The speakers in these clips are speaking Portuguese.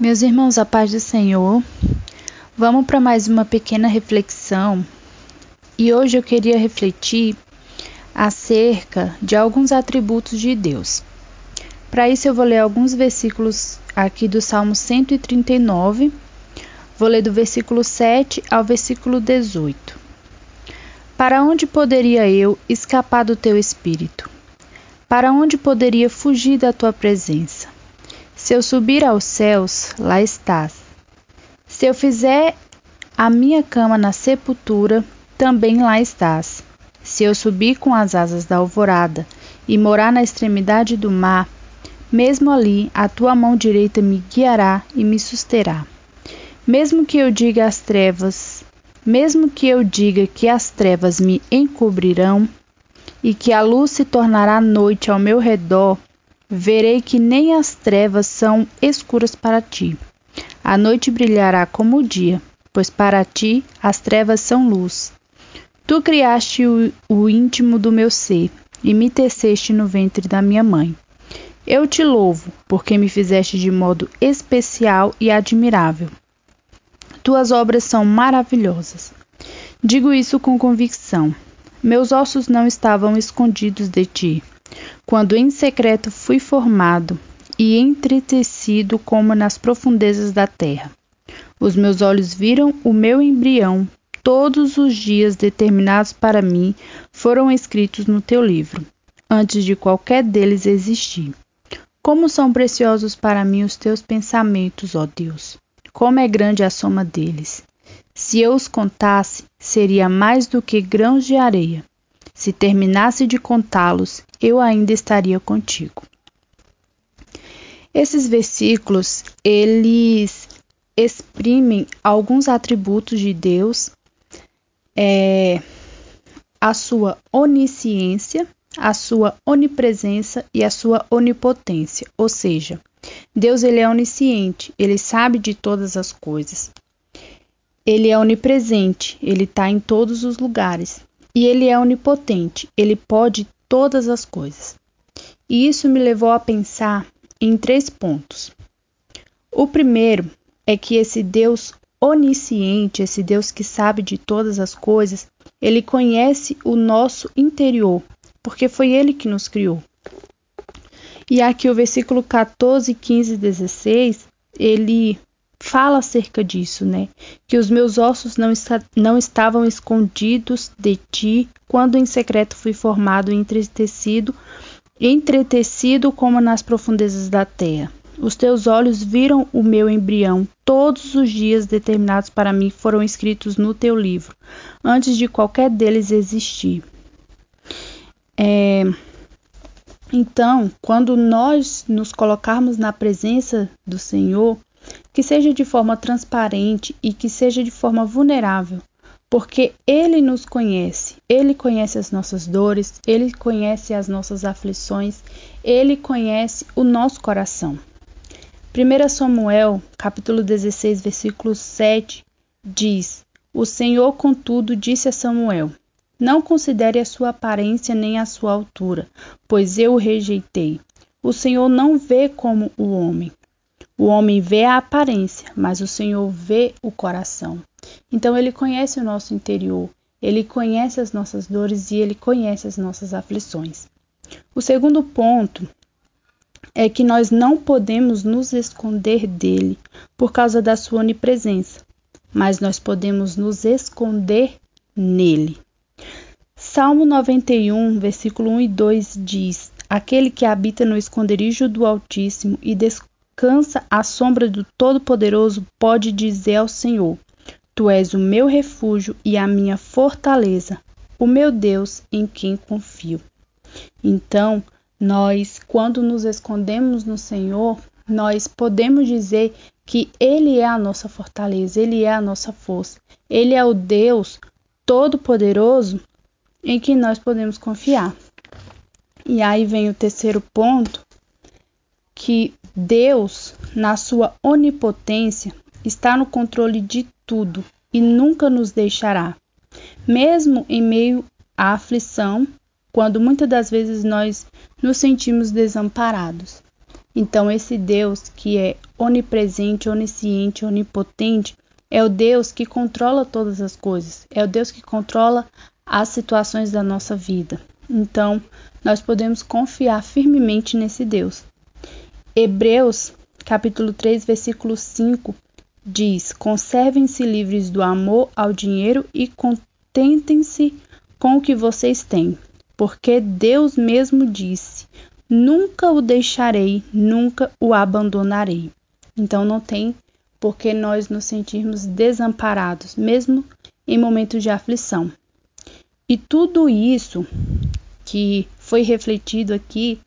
Meus irmãos, a paz do Senhor, vamos para mais uma pequena reflexão e hoje eu queria refletir acerca de alguns atributos de Deus. Para isso, eu vou ler alguns versículos aqui do Salmo 139, vou ler do versículo 7 ao versículo 18. Para onde poderia eu escapar do teu espírito? Para onde poderia fugir da tua presença? Se eu subir aos céus, lá estás. Se eu fizer a minha cama na sepultura, também lá estás. Se eu subir com as asas da alvorada e morar na extremidade do mar, mesmo ali a tua mão direita me guiará e me susterá. Mesmo que eu diga às trevas, mesmo que eu diga que as trevas me encobrirão e que a luz se tornará noite ao meu redor, verei que nem as trevas são escuras para ti. A noite brilhará como o dia, pois para ti as trevas são luz. Tu criaste o, o íntimo do meu ser e me teceste no ventre da minha mãe. Eu te louvo, porque me fizeste de modo especial e admirável. Tuas obras são maravilhosas. Digo isso com convicção. Meus ossos não estavam escondidos de ti, quando em secreto fui formado e entretecido como nas profundezas da terra. Os meus olhos viram o meu embrião, todos os dias determinados para mim foram escritos no teu livro, antes de qualquer deles existir. Como são preciosos para mim os teus pensamentos, ó Deus! Como é grande a soma deles! Se eu os contasse, seria mais do que grãos de areia. Se terminasse de contá-los, eu ainda estaria contigo. Esses versículos, eles exprimem alguns atributos de Deus, é, a sua onisciência, a sua onipresença e a sua onipotência, ou seja, Deus ele é onisciente, ele sabe de todas as coisas. Ele é onipresente, ele está em todos os lugares. E ele é onipotente, ele pode todas as coisas. E isso me levou a pensar em três pontos. O primeiro é que esse Deus onisciente, esse Deus que sabe de todas as coisas, ele conhece o nosso interior, porque foi ele que nos criou. E aqui o versículo 14, 15 e 16, ele fala acerca disso, né? Que os meus ossos não, não estavam escondidos de ti quando em secreto fui formado e entretecido, entretecido como nas profundezas da terra. Os teus olhos viram o meu embrião, todos os dias determinados para mim foram escritos no teu livro, antes de qualquer deles existir. É, então, quando nós nos colocarmos na presença do Senhor, que seja de forma transparente e que seja de forma vulnerável, porque Ele nos conhece, Ele conhece as nossas dores, Ele conhece as nossas aflições, Ele conhece o nosso coração. 1 Samuel, capítulo 16, versículo 7, diz: O Senhor, contudo, disse a Samuel: Não considere a sua aparência nem a sua altura, pois eu o rejeitei. O Senhor não vê como o homem. O homem vê a aparência, mas o Senhor vê o coração. Então ele conhece o nosso interior, ele conhece as nossas dores e ele conhece as nossas aflições. O segundo ponto é que nós não podemos nos esconder dele por causa da sua onipresença, mas nós podemos nos esconder nele. Salmo 91, versículo 1 e 2 diz: Aquele que habita no esconderijo do Altíssimo e descansa à sombra do Todo-Poderoso pode dizer ao Senhor: Tu és o meu refúgio e a minha fortaleza, o meu Deus em quem confio. Então, nós, quando nos escondemos no Senhor, nós podemos dizer que Ele é a nossa fortaleza, Ele é a nossa força, Ele é o Deus Todo-Poderoso em que nós podemos confiar. E aí vem o terceiro ponto, que Deus, na sua onipotência, está no controle de tudo e nunca nos deixará. Mesmo em meio à aflição, quando muitas das vezes nós nos sentimos desamparados. Então, esse Deus que é onipresente, onisciente, onipotente, é o Deus que controla todas as coisas, é o Deus que controla as situações da nossa vida. Então, nós podemos confiar firmemente nesse Deus. Hebreus, capítulo 3, versículo 5 diz: Conservem-se livres do amor ao dinheiro e contentem-se com o que vocês têm, porque Deus mesmo disse: Nunca o deixarei, nunca o abandonarei. Então não tem por que nós nos sentirmos desamparados, mesmo em momentos de aflição. E tudo isso que foi refletido aqui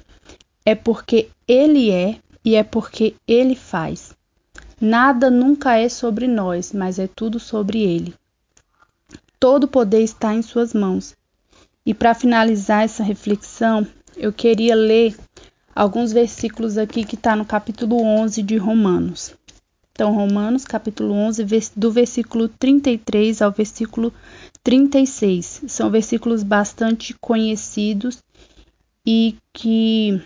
é porque Ele é e é porque Ele faz. Nada nunca é sobre nós, mas é tudo sobre Ele. Todo poder está em Suas mãos. E para finalizar essa reflexão, eu queria ler alguns versículos aqui que está no capítulo 11 de Romanos. Então, Romanos, capítulo 11, do versículo 33 ao versículo 36. São versículos bastante conhecidos e que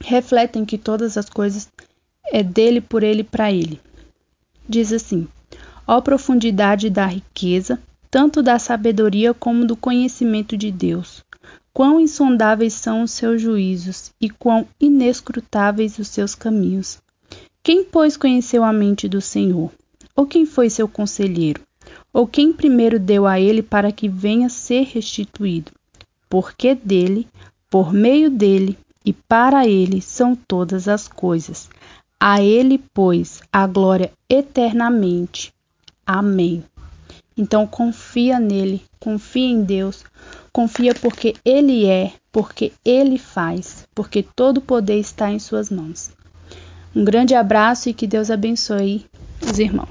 refletem que todas as coisas é dele, por ele para ele. Diz assim: Ó profundidade da riqueza, tanto da sabedoria como do conhecimento de Deus. Quão insondáveis são os seus juízos e quão inescrutáveis os seus caminhos. Quem, pois, conheceu a mente do Senhor? Ou quem foi seu conselheiro? Ou quem primeiro deu a ele para que venha ser restituído? Porque dele, por meio dele e para ele são todas as coisas. A Ele, pois, a glória eternamente. Amém. Então confia nele, confia em Deus, confia porque Ele é, porque Ele faz, porque todo o poder está em Suas mãos. Um grande abraço e que Deus abençoe os irmãos.